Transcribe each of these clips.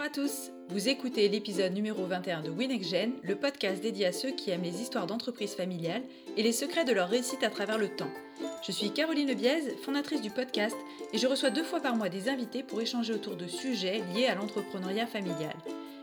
Bonjour à tous Vous écoutez l'épisode numéro 21 de WinExGen, le podcast dédié à ceux qui aiment les histoires d'entreprises familiales et les secrets de leur réussite à travers le temps. Je suis Caroline Lebiez, fondatrice du podcast, et je reçois deux fois par mois des invités pour échanger autour de sujets liés à l'entrepreneuriat familial.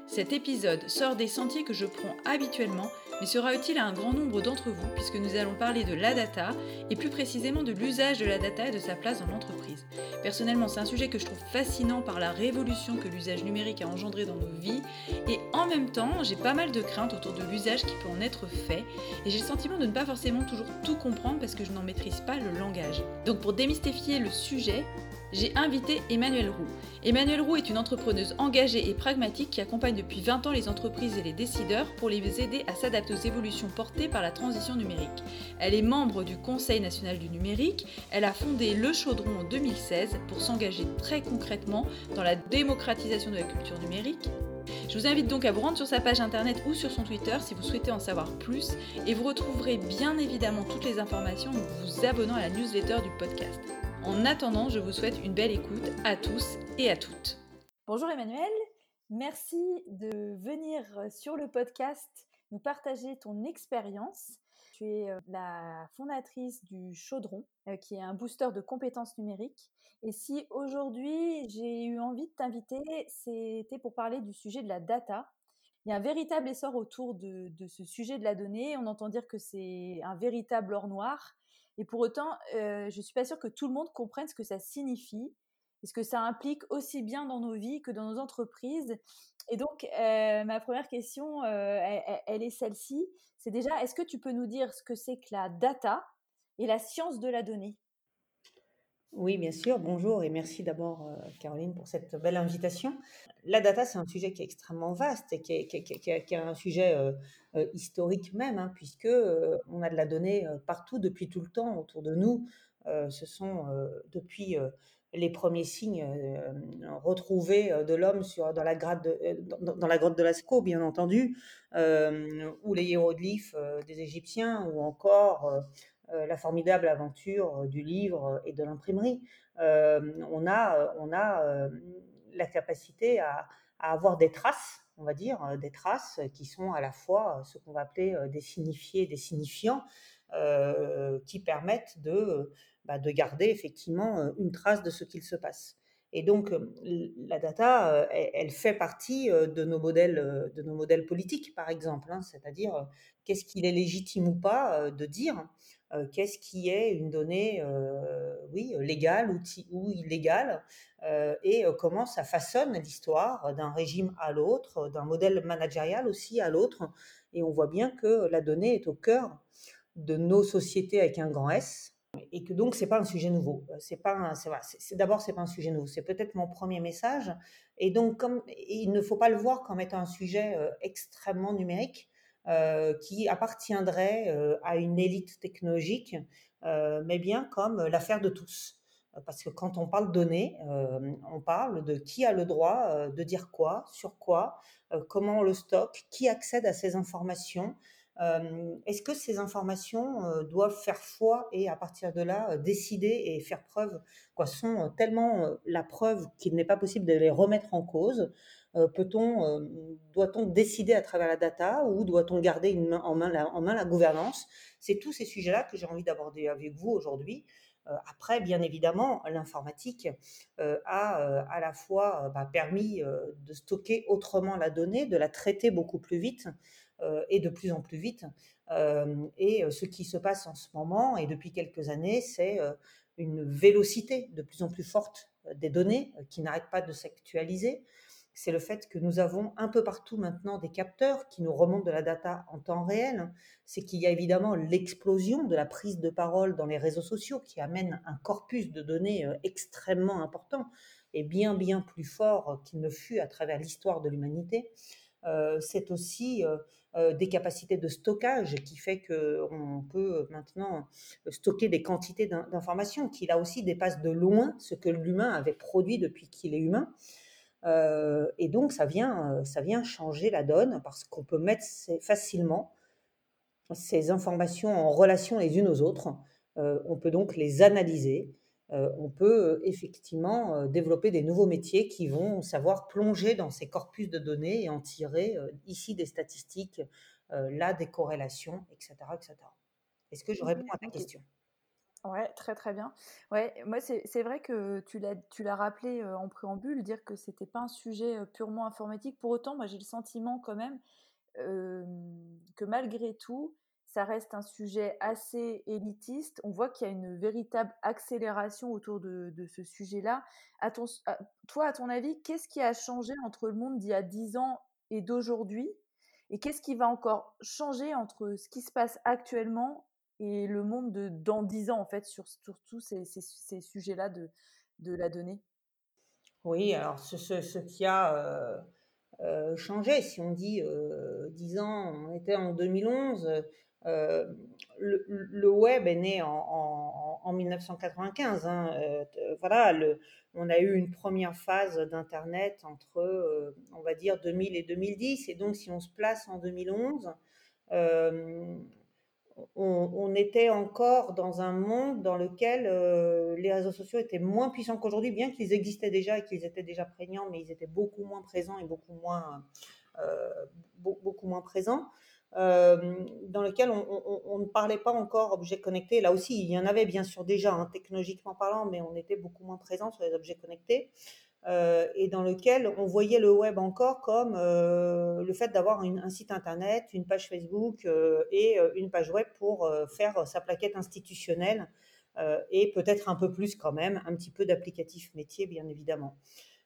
Cet épisode sort des sentiers que je prends habituellement, mais sera utile à un grand nombre d'entre vous puisque nous allons parler de la data et plus précisément de l'usage de la data et de sa place dans l'entreprise. Personnellement, c'est un sujet que je trouve fascinant par la révolution que l'usage numérique a engendré dans nos vies et en même temps, j'ai pas mal de craintes autour de l'usage qui peut en être fait et j'ai le sentiment de ne pas forcément toujours tout comprendre parce que je n'en maîtrise pas le langage. Donc pour démystifier le sujet, j'ai invité Emmanuel Roux. Emmanuel Roux est une entrepreneuse engagée et pragmatique qui accompagne depuis 20 ans les entreprises et les décideurs pour les aider à s'adapter aux évolutions portées par la transition numérique. Elle est membre du Conseil national du numérique, elle a fondé Le Chaudron en 2016 pour s'engager très concrètement dans la démocratisation de la culture numérique, je vous invite donc à vous rendre sur sa page internet ou sur son Twitter si vous souhaitez en savoir plus et vous retrouverez bien évidemment toutes les informations en vous abonnant à la newsletter du podcast. En attendant, je vous souhaite une belle écoute à tous et à toutes. Bonjour Emmanuel, merci de venir sur le podcast nous partager ton expérience. Tu es euh, la fondatrice du Chaudron, euh, qui est un booster de compétences numériques. Et si aujourd'hui j'ai eu envie de t'inviter, c'était pour parler du sujet de la data. Il y a un véritable essor autour de, de ce sujet de la donnée. On entend dire que c'est un véritable or noir. Et pour autant, euh, je ne suis pas sûre que tout le monde comprenne ce que ça signifie et ce que ça implique aussi bien dans nos vies que dans nos entreprises. Et donc, euh, ma première question, euh, elle, est celle-ci. C'est déjà, est-ce que tu peux nous dire ce que c'est que la data et la science de la donnée? Oui, bien sûr. Bonjour et merci d'abord, Caroline, pour cette belle invitation. La data, c'est un sujet qui est extrêmement vaste et qui est, un sujet historique même, hein, puisque on a de la donnée partout depuis tout le temps autour de nous. ce sont depuis les premiers signes retrouvés de l'homme dans, la dans, la grotte de Lascaux, bien entendu, ou les hiéroglyphes des Égyptiens, ou encore euh, la formidable aventure euh, du livre et de l'imprimerie. Euh, on a, on a la capacité à, avoir des traces, on va dire, des traces qui sont à la fois ce qu'on va appeler des signifiés, des signifiants, qui permettent de, bah, de garder effectivement une trace de ce qu'il se passe. Et donc, la data, elle, fait partie de nos modèles, de nos modèles politiques, par exemple. Hein. C'est-à-dire, qu'est-ce qu'il est légitime ou pas de dire qu'est-ce qui est une donnée oui, légale ou, illégale et comment ça façonne l'histoire d'un régime à l'autre, d'un modèle managérial aussi à l'autre. Et on voit bien que la donnée est au cœur de nos sociétés avec un grand S et que donc c'est pas un sujet nouveau. C'est pas c'est, d'abord c'est pas un sujet nouveau. C'est peut-être mon premier message. Et donc il ne faut pas le voir comme étant un sujet extrêmement numérique. Euh, qui appartiendrait euh, à une élite technologique, euh, mais bien comme l'affaire de tous. Parce que quand on parle données, on parle de qui a le droit de dire quoi, sur quoi, comment on le stocke, qui accède à ces informations, est-ce que ces informations doivent faire foi et à partir de là décider et faire preuve, quoi, sont tellement la preuve qu'il n'est pas possible de les remettre en cause Peut-on, doit-on décider à travers la data ou doit-on garder en, main la, en main la gouvernance? C'est tous ces sujets-là que j'ai envie d'aborder avec vous aujourd'hui. Après, bien évidemment, l'informatique a à la fois bah, permis de stocker autrement la donnée, de la traiter beaucoup plus vite, euh, et de plus en plus vite. Euh, et euh, ce qui se passe en ce moment et depuis quelques années, c'est une vélocité de plus en plus forte des données qui n'arrêtent pas de s'actualiser. C'est le fait que nous avons un peu partout maintenant des capteurs qui nous remontent de la data en temps réel. C'est qu'il y a évidemment l'explosion de la prise de parole dans les réseaux sociaux qui amène un corpus de données extrêmement important et bien bien plus fort qu'il ne fut à travers l'histoire de l'humanité. c'est aussi euh, des capacités de stockage qui fait qu'on peut maintenant stocker des quantités d'informations qui là aussi dépassent de loin ce que l'humain avait produit depuis qu'il est humain. Euh, et donc ça vient, euh, ça vient changer la donne parce qu'on peut mettre facilement ces informations en relation les unes aux autres. on peut donc les analyser on peut effectivement développer des nouveaux métiers qui vont savoir plonger dans ces corpus de données et en tirer ici des statistiques, là des corrélations, etc., etc. Est-ce que je mmh réponds à ta question? Ouais, très très bien. Ouais, moi c'est vrai que tu l'as tu l'as rappelé en préambule, dire que c'était pas un sujet purement informatique. Pour autant, moi j'ai le sentiment quand même que malgré tout, ça reste un sujet assez élitiste. On voit qu'il y a une véritable accélération autour de, ce sujet-là. toi, à ton avis, qu'est-ce qui a changé entre le monde d'il y a 10 ans et d'aujourd'hui? Et qu'est-ce qui va encore changer entre ce qui se passe actuellement et le monde de dans 10 ans, en fait, sur, tous ces, sujets-là de, de la donnée Oui, alors ce, qui a euh, euh, changé, si on dit euh, 10 ans, on était en 2011, euh, le, web est né en, en, en 1995. Hein, voilà, le, on a eu une première phase d'Internet entre, on va dire, 2000 et 2010. Et donc, si on se place en 2011, on, était encore dans un monde dans lequel euh, les réseaux sociaux étaient moins puissants qu'aujourd'hui, bien qu'ils existaient déjà et qu'ils étaient déjà prégnants, mais ils étaient beaucoup moins présents et beaucoup moins, euh, beaucoup moins présents. Euh, dans lequel on, ne parlait pas encore objets connectés. Là aussi, il y en avait bien sûr déjà, hein, technologiquement parlant, mais on était beaucoup moins présent sur les objets connectés. Euh, et dans lequel on voyait le web encore comme euh, le fait d'avoir un site internet, une page Facebook euh, et une page web pour faire sa plaquette institutionnelle et peut-être un peu plus quand même, un petit peu d'applicatif métier bien évidemment.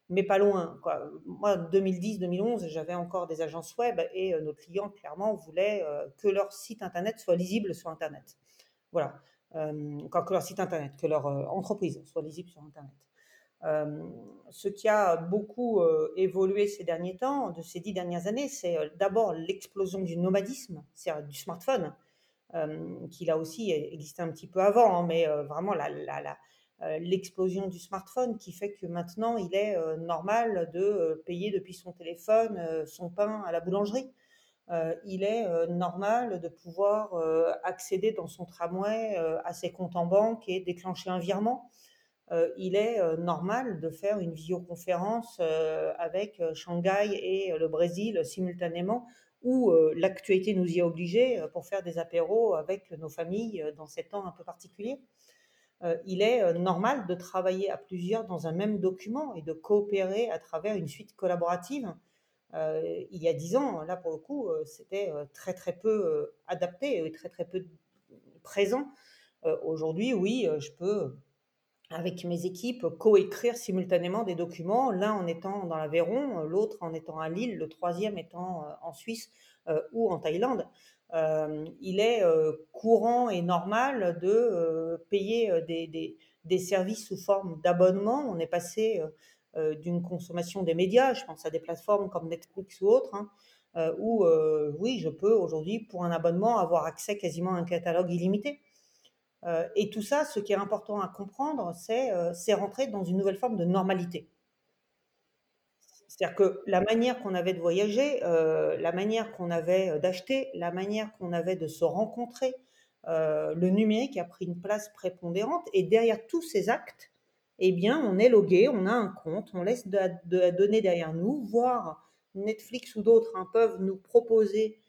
Mais pas loin. Moi, 2010-2011, j'avais encore des agences web et nos clients, clairement, voulaient que leur site internet soit lisible sur Internet. Voilà. que leur site internet, que leur entreprise soit lisible sur Internet. Euh, ce qui a beaucoup euh, évolué ces derniers temps, de ces dix dernières années, c'est euh, d'abord l'explosion du nomadisme, c'est-à-dire du smartphone, qui là aussi existait un petit peu avant, hein, mais vraiment l'explosion du smartphone qui fait que maintenant il est normal de payer depuis son téléphone son pain à la boulangerie. il est normal de pouvoir accéder dans son tramway à ses comptes en banque et déclencher un virement. Euh, il est euh, normal de faire une visioconférence euh, avec Shanghai et le Brésil simultanément, où l'actualité nous y a obligés pour faire des apéros avec nos familles dans ces temps un peu particuliers. il est normal de travailler à plusieurs dans un même document et de coopérer à travers une suite collaborative. il y a dix ans, là pour le coup, c'était très très peu adapté et très très peu présent. Aujourd'hui, oui, je peux avec mes équipes, coécrire simultanément des documents, l'un en étant dans l'Aveyron, l'autre en étant à Lille, le troisième étant euh, en Suisse euh, ou en Thaïlande. Euh, il est courant et normal de payer des, services sous forme d'abonnement. On est passé d'une consommation des médias, je pense à des plateformes comme Netflix ou autres, hein, où oui, je peux aujourd'hui, pour un abonnement, avoir accès quasiment à un catalogue illimité. Euh, et tout ça, ce qui est important à comprendre, euh, c'est rentrer dans une nouvelle forme de normalité. C'est-à-dire que la manière qu'on avait de voyager, euh, la manière qu'on avait d'acheter, la manière qu'on avait de se rencontrer, le numérique a pris une place prépondérante. Et derrière tous ces actes, eh bien, on est logué, on a un compte, on laisse de, la donnée derrière nous, voire Netflix ou d'autres hein, peuvent nous proposer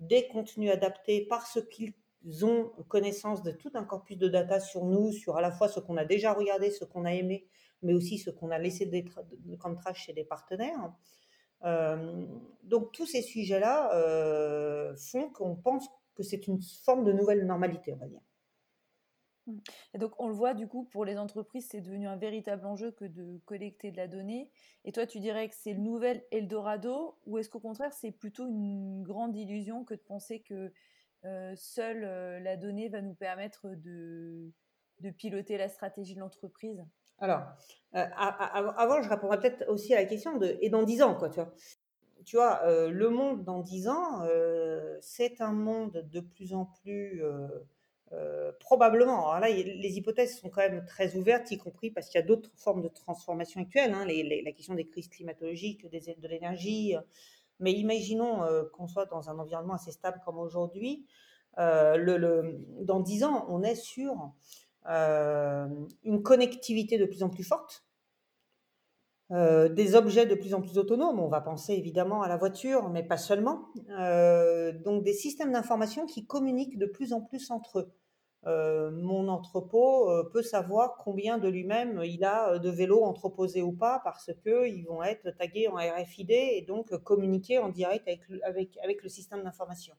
des contenus adaptés parce qu'ils ont connaissance de tout un corpus de data sur nous, sur à la fois ce qu'on a déjà regardé, ce qu'on a aimé, mais aussi ce qu'on a laissé comme trace chez des partenaires. Euh, donc tous ces sujets-là euh, font qu'on pense que c'est une forme de nouvelle normalité, on va dire. Et donc on le voit du coup pour les entreprises, c'est devenu un véritable enjeu que de collecter de la donnée. Et toi, tu dirais que c'est le nouvel Eldorado, ou est-ce qu'au contraire c'est plutôt une grande illusion que de penser que seule euh, la donnée va nous permettre de, piloter la stratégie de l'entreprise Alors, euh, avant, je répondrais peut-être aussi à la question de et dans 10 ans, quoi, tu vois. Le monde dans 10 ans, c'est un monde de plus en plus probablement. Alors là, les hypothèses sont quand même très ouvertes, y compris parce qu'il y a d'autres formes de transformation actuelles. Hein, la question des crises climatologiques, des, de l'énergie, mais imaginons euh, qu'on soit dans un environnement assez stable comme aujourd'hui. Euh, dans dix ans, on est sur une connectivité de plus en plus forte, des objets de plus en plus autonomes. On va penser évidemment à la voiture, mais pas seulement. donc des systèmes d'information qui communiquent de plus en plus entre eux. Euh, mon entrepôt euh, peut savoir combien de lui-même il a euh, de vélos entreposés ou pas parce qu'ils vont être tagués en RFID et donc communiquer en direct avec, le système d'information.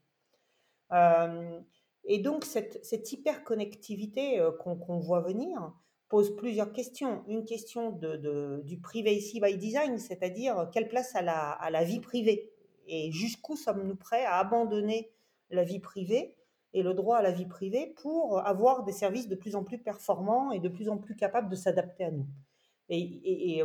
et donc cette, hyperconnectivité qu'on voit venir pose plusieurs questions. Une question de, du privacy by design, c'est-à-dire quelle place à la, à la vie privée et jusqu'où sommes-nous prêts à abandonner la vie privée et le droit à la vie privée pour avoir des services de plus en plus performants et de plus en plus capables de s'adapter à nous. Et,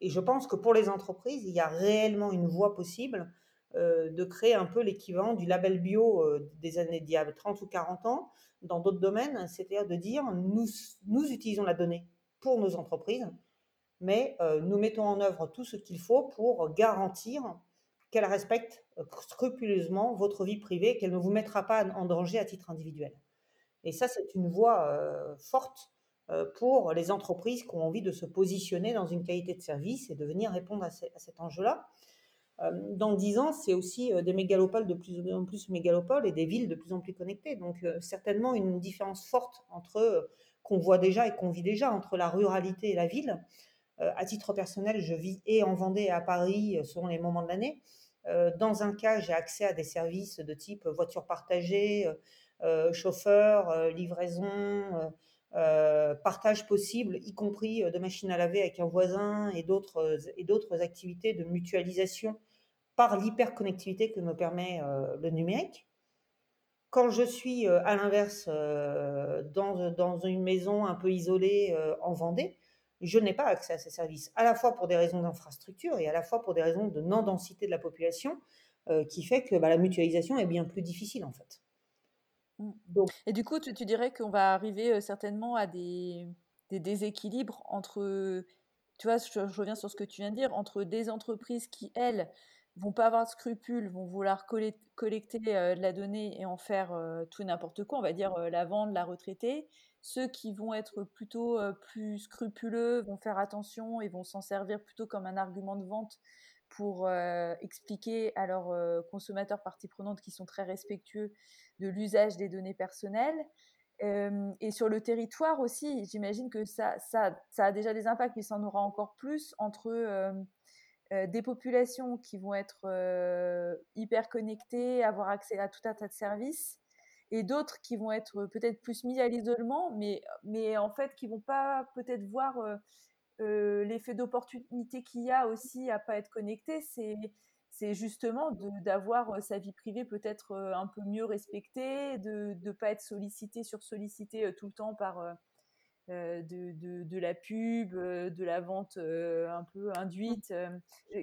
et, je pense que pour les entreprises, il y a réellement une voie possible euh, de créer un peu l'équivalent du label bio euh, des années d'il y a 30 ou 40 ans dans d'autres domaines, c'est-à-dire de dire nous, nous utilisons la donnée pour nos entreprises, mais euh, nous mettons en œuvre tout ce qu'il faut pour garantir qu'elle respecte euh, scrupuleusement votre vie privée, qu'elle ne vous mettra pas en danger à titre individuel. Et ça, c'est une voie euh, forte euh, pour les entreprises qui ont envie de se positionner dans une qualité de service et de venir répondre à, cet enjeu-là. dans dix ans, c'est aussi des mégalopoles de plus en plus mégalopoles et des villes de plus en plus connectées. Donc, certainement une différence forte entre qu'on voit déjà et qu'on vit déjà entre la ruralité et la ville. à titre personnel, je vis et en Vendée et à Paris selon les moments de l'année. Euh, dans un cas, j'ai accès à des services de type voiture partagée, euh, euh, chauffeur, livraison, partage possible, y compris de machines à laver avec un voisin et d'autres et d'autres activités de mutualisation par l'hyperconnectivité que me permet le numérique. Quand je suis à l'inverse dans, dans, une maison un peu isolée en Vendée, je n'ai pas accès à ces services, à la fois pour des raisons d'infrastructure et à la fois pour des raisons de non-densité de la population, euh, qui fait que bah, la mutualisation est bien plus difficile en fait. Mmh. Donc, et du coup, tu, dirais qu'on va arriver euh, certainement à des, déséquilibres entre, tu vois, je, reviens sur ce que tu viens de dire, entre des entreprises qui, elles, vont pas avoir de scrupules, vont vouloir collecter euh, de la donnée et en faire tout n'importe quoi, on va dire la vendre, la retraiter, ceux qui vont être plutôt plus scrupuleux vont faire attention et vont s'en servir plutôt comme un argument de vente pour expliquer à leurs consommateurs parties prenantes qui sont très respectueux de l'usage des données personnelles. et sur le territoire aussi, j'imagine que ça, ça, ça, a déjà des impacts, mais ça en aura encore plus entre des populations qui vont être hyper connectées, avoir accès à tout un tas de services, et d'autres qui vont être peut-être plus mis à l'isolement, mais, mais en fait qui vont pas peut-être voir l'effet d'opportunité qu'il y a aussi à pas être connecté. C'est c'est justement d'avoir sa vie privée peut-être un peu mieux respectée, de ne pas être sollicité, sur sollicité tout le temps par euh, de, de, la pub, euh, de la vente euh, un peu induite.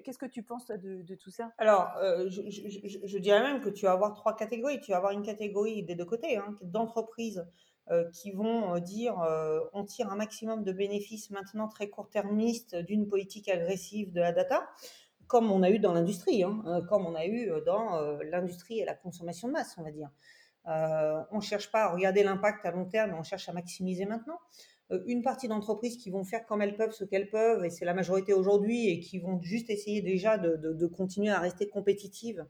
Qu'est-ce que tu penses de, de, tout ça? Alors, je, je, dirais même que tu vas avoir trois catégories. Tu vas avoir une catégorie des deux côtés, hein, d'entreprises qui vont dire on tire un maximum de bénéfices maintenant très court-termistes d'une politique agressive de la data, comme on a eu dans l'industrie, hein, comme on a eu dans l'industrie et la consommation de masse, on va dire. Euh, on ne cherche pas à regarder l'impact à long terme, on cherche à maximiser maintenant. Euh, une partie d'entreprises qui vont faire comme elles peuvent ce qu'elles peuvent, et c'est la majorité aujourd'hui, et qui vont juste essayer déjà de, continuer à rester compétitives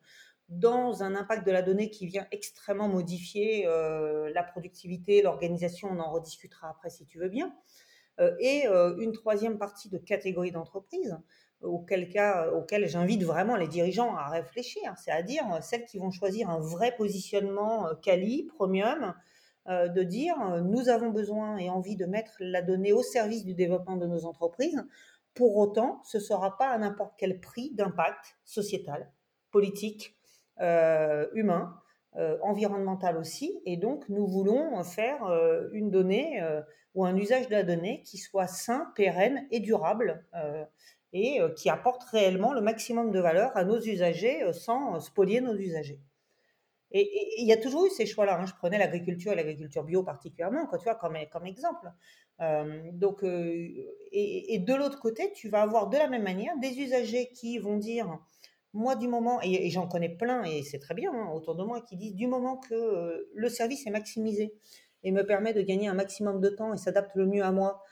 dans un impact de la donnée qui vient extrêmement modifier euh, la productivité, l'organisation, on en rediscutera après si tu veux bien. et une troisième partie de catégorie d'entreprises auquel cas, euh, j'invite vraiment les dirigeants à réfléchir, c'est-à-dire euh, celles qui vont choisir un vrai positionnement euh, quali, premium, de dire nous avons besoin et envie de mettre la donnée au service du développement de nos entreprises. Pour autant, ce ne sera pas à n'importe quel prix d'impact sociétal, politique, humain, environnemental aussi. Et donc, nous voulons faire une donnée ou un usage de la donnée qui soit sain, pérenne et durable et euh, qui apporte réellement le maximum de valeur à nos usagers euh, sans euh, spolier nos usagers. Et il y a toujours eu ces choix-là. Hein. Je prenais l'agriculture et l'agriculture bio particulièrement, comme, comme exemple. donc, et, de l'autre côté, tu vas avoir de la même manière des usagers qui vont dire, moi du moment, et, j'en connais plein, et c'est très bien hein, autour de moi, qui disent du moment que le service est maximisé et me permet de gagner un maximum de temps et s'adapte le mieux à moi,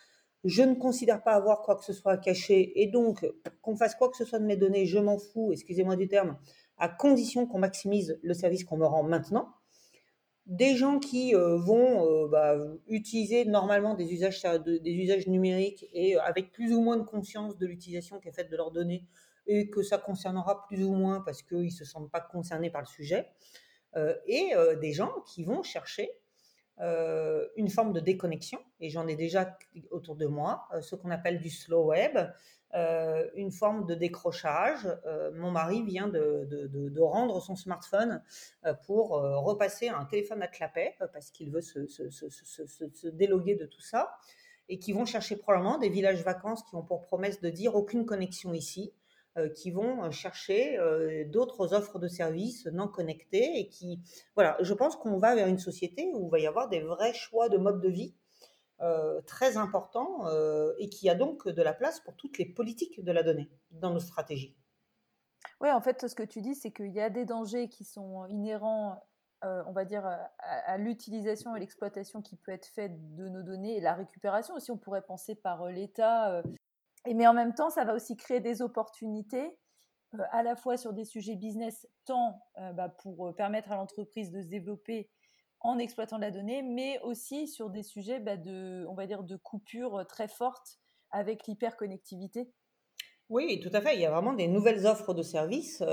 je ne considère pas avoir quoi que ce soit à cacher et donc qu'on fasse quoi que ce soit de mes données, je m'en fous, excusez-moi du terme, à condition qu'on maximise le service qu'on me rend maintenant. Des gens qui euh, vont euh, bah, utiliser normalement des usages, numériques et euh, avec plus ou moins de conscience de l'utilisation qui est faite de leurs données et que ça concernera plus ou moins parce qu'ils ne se sentent pas concernés par le sujet. et des gens qui vont chercher euh, une forme de déconnexion, et j'en ai déjà autour de moi, euh, ce qu'on appelle du slow web, euh, une forme de décrochage. mon mari vient de, rendre son smartphone pour repasser un téléphone à clapet parce qu'il veut se, se, se, se, déloguer de tout ça et qui vont chercher probablement des villages vacances qui ont pour promesse de dire aucune connexion ici. Euh, qui vont euh, chercher euh, d'autres offres de services non connectées et qui, voilà, je pense qu'on va vers une société où il va y avoir des vrais choix de mode de vie très importants et qui a donc de la place pour toutes les politiques de la donnée dans nos stratégies. Oui, en fait, ce que tu dis, c'est qu'il y a des dangers qui sont inhérents, on va dire, à, l'utilisation et l'exploitation qui peut être faite de nos données et la récupération aussi. On pourrait penser par l'État mais en même temps, ça va aussi créer des opportunités euh, à la fois sur des sujets business, tant euh, bah, pour euh, permettre à l'entreprise de se développer en exploitant la donnée, mais aussi sur des sujets bah, de, on va dire, de coupure très fortes avec l'hyperconnectivité. Oui, tout à fait. Il y a vraiment des nouvelles offres de services,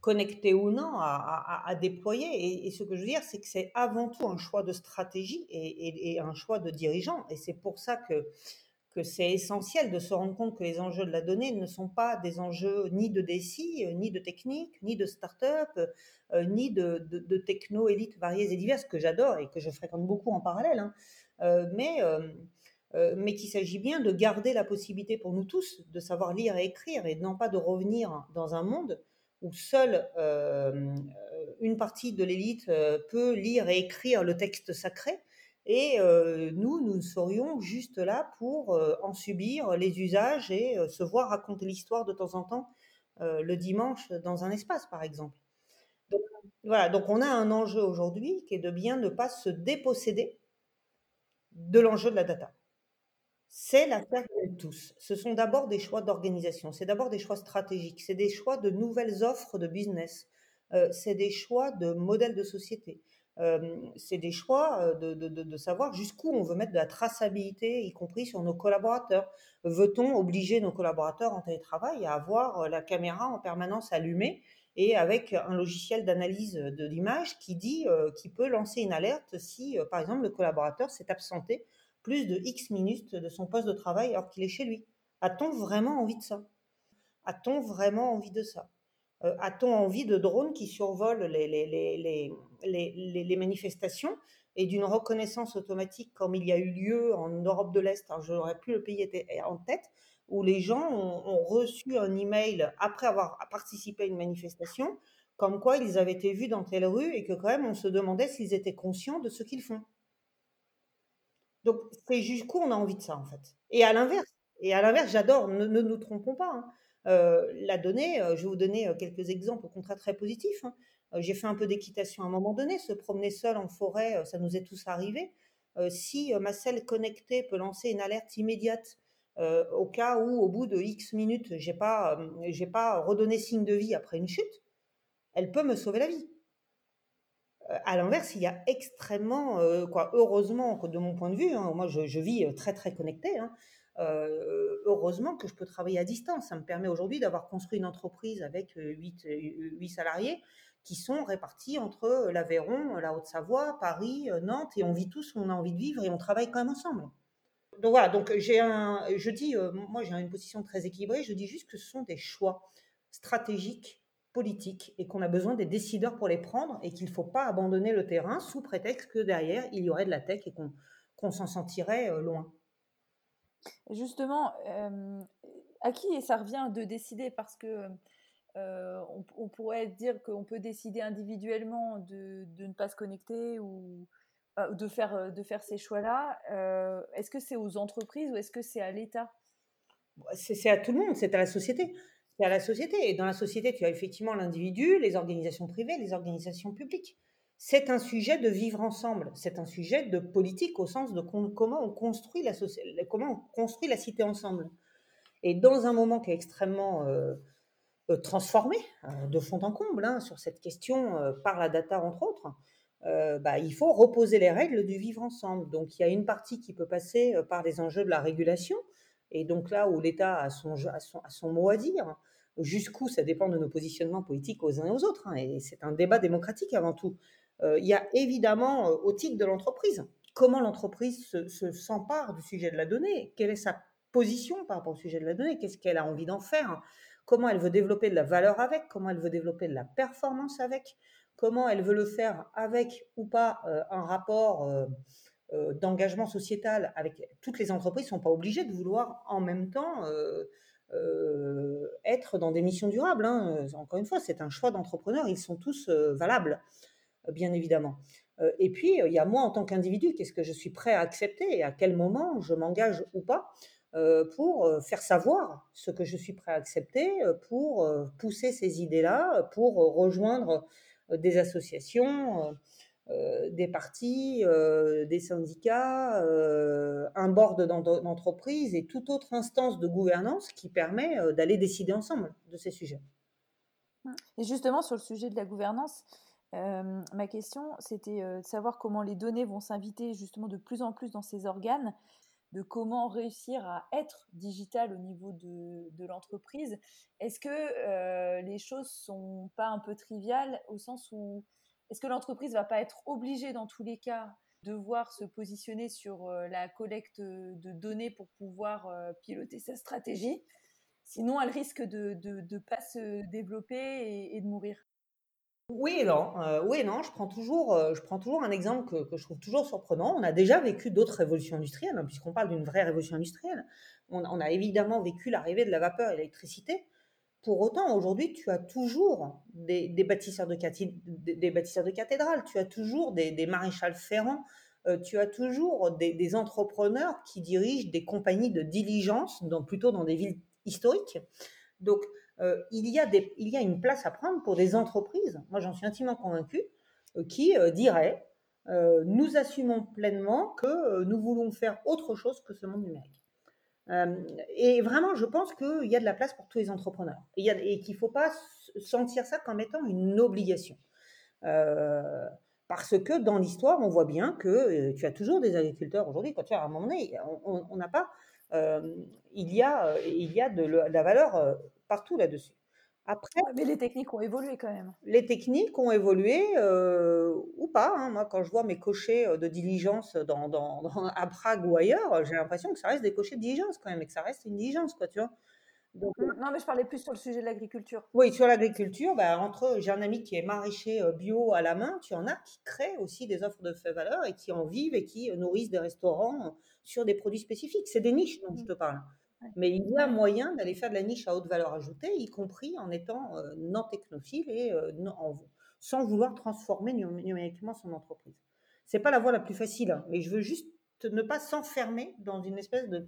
connectées ou non, à, déployer. Et, ce que je veux dire, c'est que c'est avant tout un choix de stratégie et un choix de dirigeant. Et c'est pour ça que que c'est essentiel de se rendre compte que les enjeux de la donnée ne sont pas des enjeux ni de DSI, euh, ni de technique, ni de start-up, euh, ni de, de, techno-élites variées et diverses, que j'adore et que je fréquente beaucoup en parallèle, hein. euh, mais, mais qu'il s'agit bien de garder la possibilité pour nous tous de savoir lire et écrire et non pas de revenir dans un monde où seule une partie de l'élite peut lire et écrire le texte sacré et nous, nous serions juste là pour en subir les usages et se voir raconter l'histoire de temps en temps le dimanche dans un espace, par exemple. Donc, voilà, donc on a un enjeu aujourd'hui qui est de bien ne pas se déposséder de l'enjeu de la data. C'est l'affaire de tous. Ce sont d'abord des choix d'organisation, c'est d'abord des choix stratégiques, c'est des choix de nouvelles offres de business, c'est des choix de modèles de société c'est des choix de, savoir jusqu'où on veut mettre de la traçabilité, y compris sur nos collaborateurs. Veut-on obliger nos collaborateurs en télétravail à avoir la caméra en permanence allumée et avec un logiciel d'analyse de l'image qui dit, qui peut lancer une alerte si, par exemple, le collaborateur s'est absenté plus de X minutes de son poste de travail alors qu'il est chez lui? A-t-on vraiment envie de ça? A-t-on vraiment envie de ça? A-t-on envie de drones qui survolent les, les, les, les, manifestations et d'une reconnaissance automatique comme il y a eu lieu en Europe de l'Est, je n'aurais plus le pays en tête, où les gens ont, reçu un email après avoir participé à une manifestation, comme quoi ils avaient été vus dans telle rue et que quand même on se demandait s'ils étaient conscients de ce qu'ils font. Donc c'est jusqu'où on a envie de ça en fait. Et à l'inverse, et à l'inverse, j'adore, ne, nous trompons pas. Hein. Euh, la donnée, euh, je vais vous donner euh, quelques exemples au contraire très positifs. Hein. J'ai fait un peu d'équitation à un moment donné, se promener seul en forêt, ça nous est tous arrivé. Si ma selle connectée peut lancer une alerte immédiate au cas où, au bout de X minutes, j'ai pas, pas redonné signe de vie après une chute, elle peut me sauver la vie. À l'inverse, il y a extrêmement, quoi, heureusement, de mon point de vue, hein, moi je, vis très très connecté, hein, heureusement que je peux travailler à distance. Ça me permet aujourd'hui d'avoir construit une entreprise avec 8, 8 salariés qui sont répartis entre l'Aveyron, la Haute-Savoie, Paris, Nantes, et on vit tous on a envie de vivre et on travaille quand même ensemble. Donc voilà, donc j'ai un, je dis, euh, moi j'ai une position très équilibrée, je dis juste que ce sont des choix stratégiques, politiques, et qu'on a besoin des décideurs pour les prendre, et qu'il ne faut pas abandonner le terrain sous prétexte que derrière il y aurait de la tech et qu'on s'en sentirait euh, loin. Justement, euh, à qui ça revient de décider? Parce que euh, on, pourrait dire qu'on peut décider individuellement de, ne pas se connecter ou euh, de, faire, euh, de faire ces choix-là. est-ce que c'est aux entreprises ou est-ce que c'est à l'État? C'est, à tout le monde, c'est à la société. C'est à la société. Et dans la société, tu as effectivement l'individu, les organisations privées, les organisations publiques. c'est un sujet de vivre ensemble, c'est un sujet de politique au sens de comment on construit la, comment on construit la cité ensemble. Et dans un moment qui est extrêmement transformé euh, de fond en comble hein, sur cette question par la data entre autres, bah, il faut reposer les règles du vivre ensemble. Donc il y a une partie qui peut passer par les enjeux de la régulation, et donc là où l'État a son, mot à dire, jusqu'où ça dépend de nos positionnements politiques aux uns et aux autres, hein, et c'est un débat démocratique avant tout. Euh, il y a évidemment euh, au titre de l'entreprise, comment l'entreprise se, s'empare du sujet de la donnée, quelle est sa position par rapport au sujet de la donnée, qu'est-ce qu'elle a envie d'en faire, comment elle veut développer de la valeur avec, comment elle veut développer de la performance avec, comment elle veut le faire avec ou pas euh, un rapport d'engagement sociétal avec toutes les entreprises sont pas obligées de vouloir en même temps être dans des missions durables. Hein. Encore une fois, c'est un choix d'entrepreneur, ils sont tous valables bien évidemment. Euh, et puis, il y a moi en tant qu'individu, qu'est-ce que je suis prêt à accepter et à quel moment je m'engage ou pas? euh, pour euh, faire savoir ce que je suis prêt à accepter, pour pousser ces idées-là, pour rejoindre des associations, des partis, des syndicats, un board d'entreprise et toute autre instance de gouvernance qui permet d'aller décider ensemble de ces sujets. Et justement, sur le sujet de la gouvernance, ma question, c'était de savoir comment les données vont s'inviter justement de plus en plus dans ces organes, de comment réussir à être digital au niveau de, l'entreprise. Est-ce que les choses sont pas un peu triviales au sens où est-ce que l'entreprise va pas être obligée dans tous les cas de devoir se positionner sur la collecte de données pour pouvoir piloter sa stratégie? Sinon, elle risque de ne pas se développer et de mourir. Oui et non, euh, oui non, je prends toujours, euh, je prends toujours un exemple que je trouve toujours surprenant. On a déjà vécu d'autres révolutions industrielles, hein, puisqu'on parle d'une vraie révolution industrielle. On a évidemment vécu l'arrivée de la vapeur et l'électricité. Pour autant, aujourd'hui, tu as toujours des bâtisseurs de des bâtisseurs de cathédrales, tu as toujours des des maréchals ferrants, euh, tu as toujours des entrepreneurs qui dirigent des compagnies de diligence dans plutôt dans des villes historiques. Donc euh, il, y a il y a une place à prendre pour des entreprises, moi j'en suis intimement convaincue, euh, qui euh, diraient nous assumons pleinement que nous voulons faire autre chose que ce monde numérique. et vraiment, je pense qu'il y a de la place pour tous les entrepreneurs et, et qu'il ne faut pas sentir ça comme étant une obligation. parce que dans l'histoire, on voit bien que tu as toujours des agriculteurs aujourd'hui. Quand tu as à un moment donné, on n'a pas. il, y a, il y a de la valeur partout là-dessus. Après, mais les techniques ont évolué quand même. Les techniques ont évolué euh, ou pas. Hein. Moi, quand je vois mes cochers euh, de diligence dans, dans, à Prague ou ailleurs, j'ai l'impression que ça reste des cochers de diligence quand même et que ça reste une diligence, quoi, tu vois. Donc, mmh, non, mais je parlais plus sur le sujet de l'agriculture. Oui, sur l'agriculture, bah, entre j'ai un ami qui est maraîcher euh, bio à la main, tu en as qui créent aussi des offres de fait valeur et qui en vivent et qui nourrissent des restaurants sur des produits spécifiques. C'est des niches dont je mmh. te parle. Mais il y a moyen d'aller faire de la niche à haute valeur ajoutée, y compris en étant euh, non technophile et euh, sans vouloir transformer numériquement son entreprise. C'est pas la voie la plus facile, hein, mais je veux juste ne pas s'enfermer dans une espèce de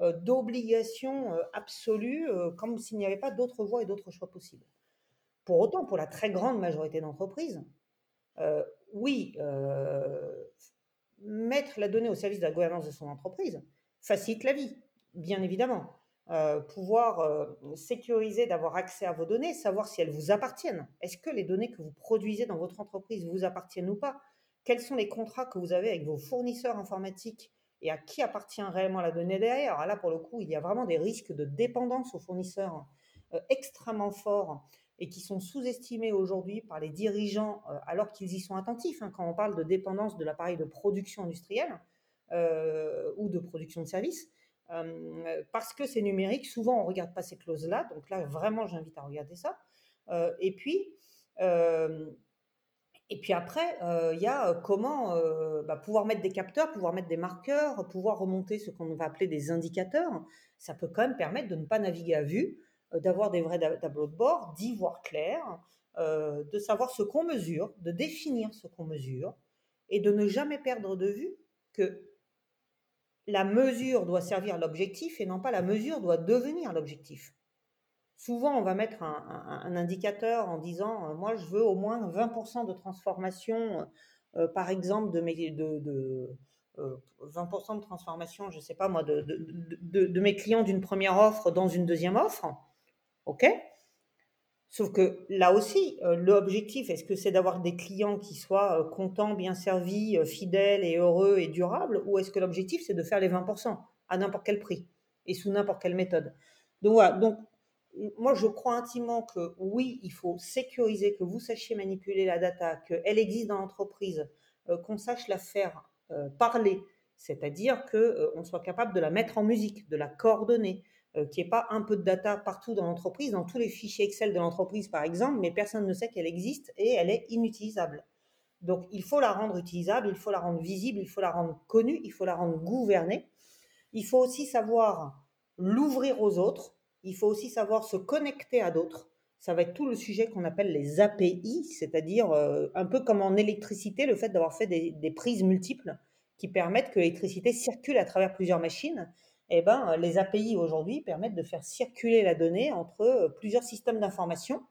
euh, d'obligation absolue, comme s'il n'y avait pas d'autres voies et d'autres choix possibles. Pour autant, pour la très grande majorité d'entreprises, oui, mettre la donnée au service de la gouvernance de son entreprise facilite la vie bien évidemment. Euh, pouvoir euh, sécuriser, d'avoir accès à vos données, savoir si elles vous appartiennent. Est-ce que les données que vous produisez dans votre entreprise vous appartiennent ou pas? Quels sont les contrats que vous avez avec vos fournisseurs informatiques et à qui appartient réellement la donnée derrière? Là, pour le coup, il y a vraiment des risques de dépendance aux fournisseurs euh, extrêmement forts et qui sont sous-estimés aujourd'hui par les dirigeants alors qu'ils y sont attentifs. Hein, quand on parle de dépendance de l'appareil de production industrielle ou de production de services, euh, parce que c'est numérique, souvent on ne regarde pas ces clauses-là, donc là vraiment j'invite à regarder ça. Euh, et puis, euh, et puis après, il y a comment bah, pouvoir mettre des capteurs, pouvoir mettre des marqueurs, pouvoir remonter ce qu'on va appeler des indicateurs. Ça peut quand même permettre de ne pas naviguer à vue, d'avoir des vrais tableaux de bord, d'y voir clair, de savoir ce qu'on mesure, de définir ce qu'on mesure et de ne jamais perdre de vue que la mesure doit servir l'objectif et non pas la mesure doit devenir l'objectif. souvent on va mettre un, indicateur en disant, moi je veux au moins 20% de transformation, par exemple, de mes, 20% de transformation, je sais pas moi, de mes clients d'une première offre dans une deuxième offre. OK? Sauf que là aussi, euh, l'objectif, est-ce que c'est d'avoir des clients qui soient euh, contents, bien servis, euh, fidèles et heureux et durables, ou est-ce que l'objectif, c'est de faire les 20% à n'importe quel prix et sous n'importe quelle méthode? Donc voilà, donc moi je crois intimement que oui, il faut sécuriser, que vous sachiez manipuler la data, qu'elle existe dans l'entreprise, qu'on sache la faire parler, c'est-à-dire qu'on soit capable de la mettre en musique, de la coordonner, qu'il n'y ait pas un peu de data partout dans l'entreprise, dans tous les fichiers Excel de l'entreprise par exemple, mais personne ne sait qu'elle existe et elle est inutilisable. Donc il faut la rendre utilisable, il faut la rendre visible, il faut la rendre connue, il faut la rendre gouvernée. Il faut aussi savoir l'ouvrir aux autres, il faut aussi savoir se connecter à d'autres. Ça va être tout le sujet qu'on appelle les API, c'est-à-dire euh, un peu comme en électricité, le fait d'avoir fait des, des prises multiples qui permettent que l'électricité circule à travers plusieurs machines eh ben, les API aujourd'hui permettent de faire circuler la donnée entre euh, plusieurs systèmes d'information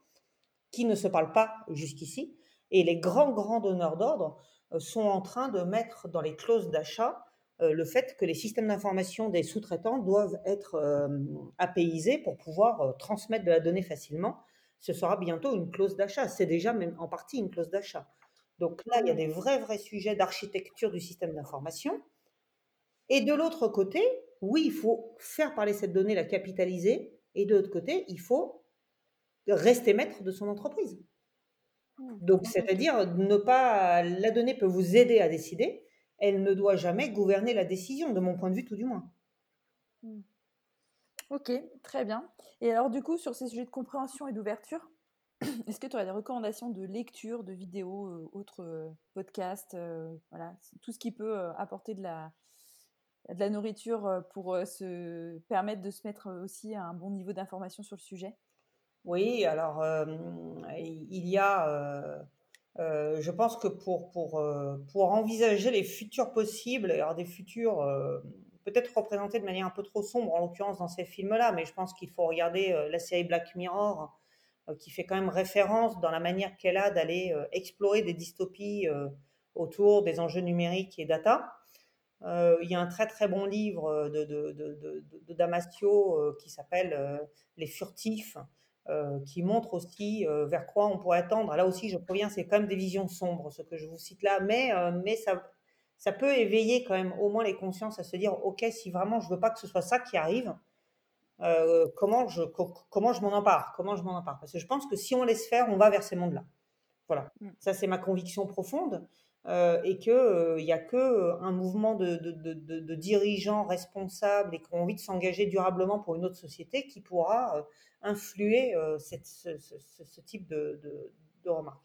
qui ne se parlent pas jusqu'ici. Et les grands, grands donneurs d'ordre euh, sont en train de mettre dans les clauses d'achat euh, le fait que les systèmes d'information des sous-traitants doivent être APIisés pour pouvoir transmettre de la donnée facilement. Ce sera bientôt une clause d'achat. C'est déjà même en partie une clause d'achat. Donc là, il y a des vrais, vrais sujets d'architecture du système d'information. Et de l'autre côté, oui, il faut faire parler cette donnée, la capitaliser, et de l'autre côté, il faut rester maître de son entreprise. Mmh, Donc, c'est-à-dire ne pas, la donnée peut vous aider à décider, elle ne doit jamais gouverner la décision, de mon point de vue tout du moins. Mmh. Ok, très bien. Et alors du coup, sur ces sujets de compréhension et d'ouverture, est-ce que tu aurais des recommandations de lecture, de vidéos, euh, autres euh, podcasts, euh, voilà, tout ce qui peut apporter de la, de la nourriture euh, pour euh, se permettre de se mettre euh, aussi à un bon niveau d'information sur le sujet? Oui, alors il y a, je pense que pour, pour, pour envisager les futurs possibles, alors des futurs peut-être représentés de manière un peu trop sombre, en l'occurrence dans ces films-là, mais je pense qu'il faut regarder la série Black Mirror, qui fait quand même référence dans la manière qu'elle a d'aller explorer des dystopies autour des enjeux numériques et data. Euh, il y a un très très bon livre de, de, de, de Damasio euh, qui s'appelle euh, Les furtifs, qui montre aussi vers quoi on pourrait tendre. Là aussi, je préviens, c'est quand même des visions sombres, ce que je vous cite là, mais, mais ça, ça peut éveiller quand même au moins les consciences à se dire, ok, si vraiment je veux pas que ce soit ça qui arrive, comment je, comment je m'en empare Comment je m'en empare? Parce que je pense que si on laisse faire, on va vers ces mondes-là. Voilà, mmh. ça c'est ma conviction profonde. Euh, et qu'il n'y euh, a que euh, un mouvement de, de, dirigeants responsables et qui ont envie de s'engager durablement pour une autre société qui pourra influer cette, ce, type de, remarques.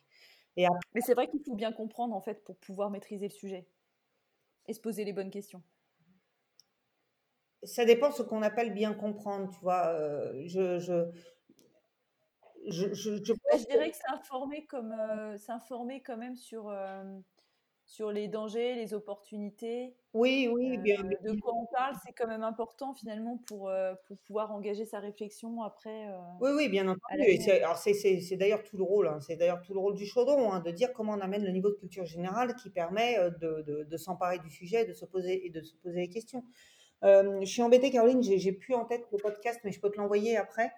Et Mais c'est vrai qu'il faut bien comprendre en fait pour pouvoir maîtriser le sujet et se poser les bonnes questions. Ça dépend de ce qu'on appelle bien comprendre, tu vois. je, je, je, je, bah, dirais que c'est informé comme s'informer quand même sur sur les dangers, les opportunités. Oui, oui, bien, euh, De quoi on parle, c'est quand même important finalement pour, euh, pour pouvoir engager sa réflexion après. Euh, oui, oui, bien entendu. c'est d'ailleurs tout le rôle, hein, c'est d'ailleurs tout le rôle du chaudron, hein, de dire comment on amène le niveau de culture générale qui permet de, de, de s'emparer du sujet, de se poser et de se poser les questions. je suis embêtée, Caroline, j'ai plus en tête le podcast, mais je peux te l'envoyer après.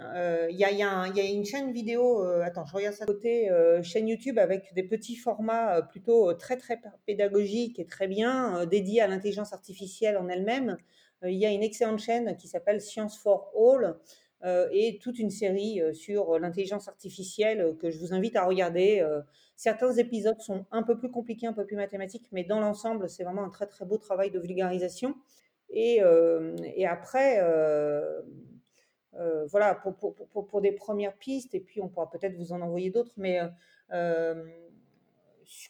Euh, il y, a, une chaîne vidéo, euh, attends, je regarde ça côté, euh, chaîne YouTube avec des petits formats plutôt très très pédagogiques et très bien dédiés à l'intelligence artificielle en elle-même. Il y a une excellente chaîne qui s'appelle Science for All et toute une série sur l'intelligence artificielle que je vous invite à regarder. certains épisodes sont un peu plus compliqués, un peu plus mathématiques, mais dans l'ensemble, c'est vraiment un très très beau travail de vulgarisation. Et après, euh, voilà, pour, pour, pour, des premières pistes, et puis on pourra peut-être vous en envoyer d'autres, mais euh, euh,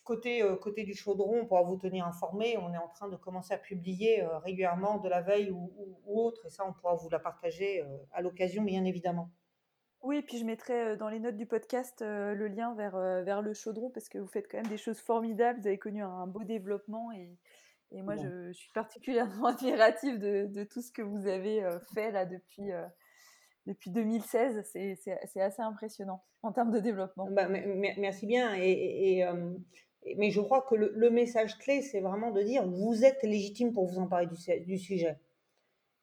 côté, côté du chaudron, on pourra vous tenir informé. On est en train de commencer à publier régulièrement de la veille ou, autre, et ça, on pourra vous la partager à l'occasion, bien évidemment. Oui, et puis je mettrai dans les notes du podcast le lien vers, vers le chaudron, parce que vous faites quand même des choses formidables, vous avez connu un, beau développement, et, et moi, je, je, suis particulièrement admirative de, de, tout ce que vous avez fait là depuis depuis 2016. C'est assez impressionnant en termes de développement. Bah, merci bien. Et, mais je crois que le, message clé, c'est vraiment de dire vous êtes légitime pour vous emparer du, du sujet.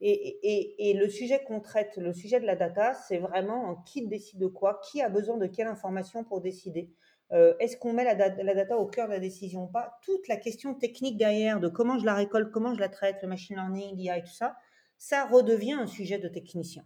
Et, et, le sujet qu'on traite, le sujet de la data, c'est vraiment qui décide de quoi, qui a besoin de quelle information pour décider. Euh, est-ce qu'on met la, la, data au cœur de la décision ou pas? Toute la question technique derrière de comment je la récolte, comment je la traite, le machine learning, l'IA et tout ça, ça redevient un sujet de technicien.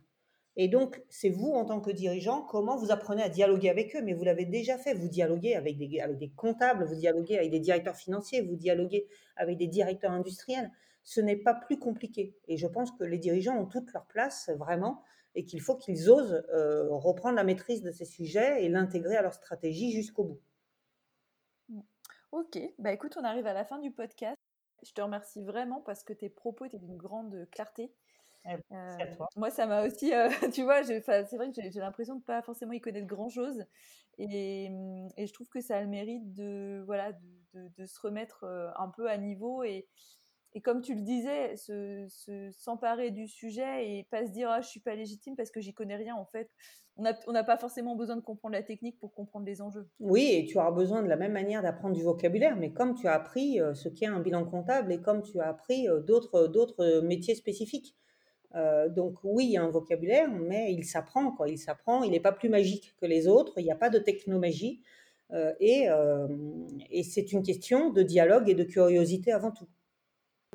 Et donc, c'est vous, en tant que dirigeant, comment vous apprenez à dialoguer avec eux. Mais vous l'avez déjà fait. Vous dialoguez avec des, comptables, vous dialoguez avec des directeurs financiers, vous dialoguez avec des directeurs industriels. Ce n'est pas plus compliqué. Et je pense que les dirigeants ont toute leur place, vraiment, et qu'il faut qu'ils osent euh, reprendre la maîtrise de ces sujets et l'intégrer à leur stratégie jusqu'au bout. Ok, bah écoute, on arrive à la fin du podcast. Je te remercie vraiment parce que tes propos étaient d'une grande clarté. Eh à toi. moi, ça m'a aussi, euh, tu vois, c'est vrai que j'ai l'impression de pas forcément y connaître grand-chose. Et, mmh, et, je trouve que ça a le mérite de, voilà, de, de, se remettre euh, un peu à niveau et, et comme tu le disais, s'emparer se, du sujet et pas se dire ah, je suis pas légitime parce que j'y connais rien en fait. On n'a on pas forcément besoin de comprendre la technique pour comprendre les enjeux. Oui, et tu auras besoin de la même manière d'apprendre du vocabulaire, mais comme tu as appris euh, ce qu'est un bilan comptable et comme tu as appris d'autres d'autres métiers spécifiques. Euh, donc oui, il y a un vocabulaire, mais il s'apprend. Il s'apprend, il n'est pas plus magique que les autres, il n'y a pas de technomagie. Euh, euh, et c'est une question de dialogue et de curiosité avant tout.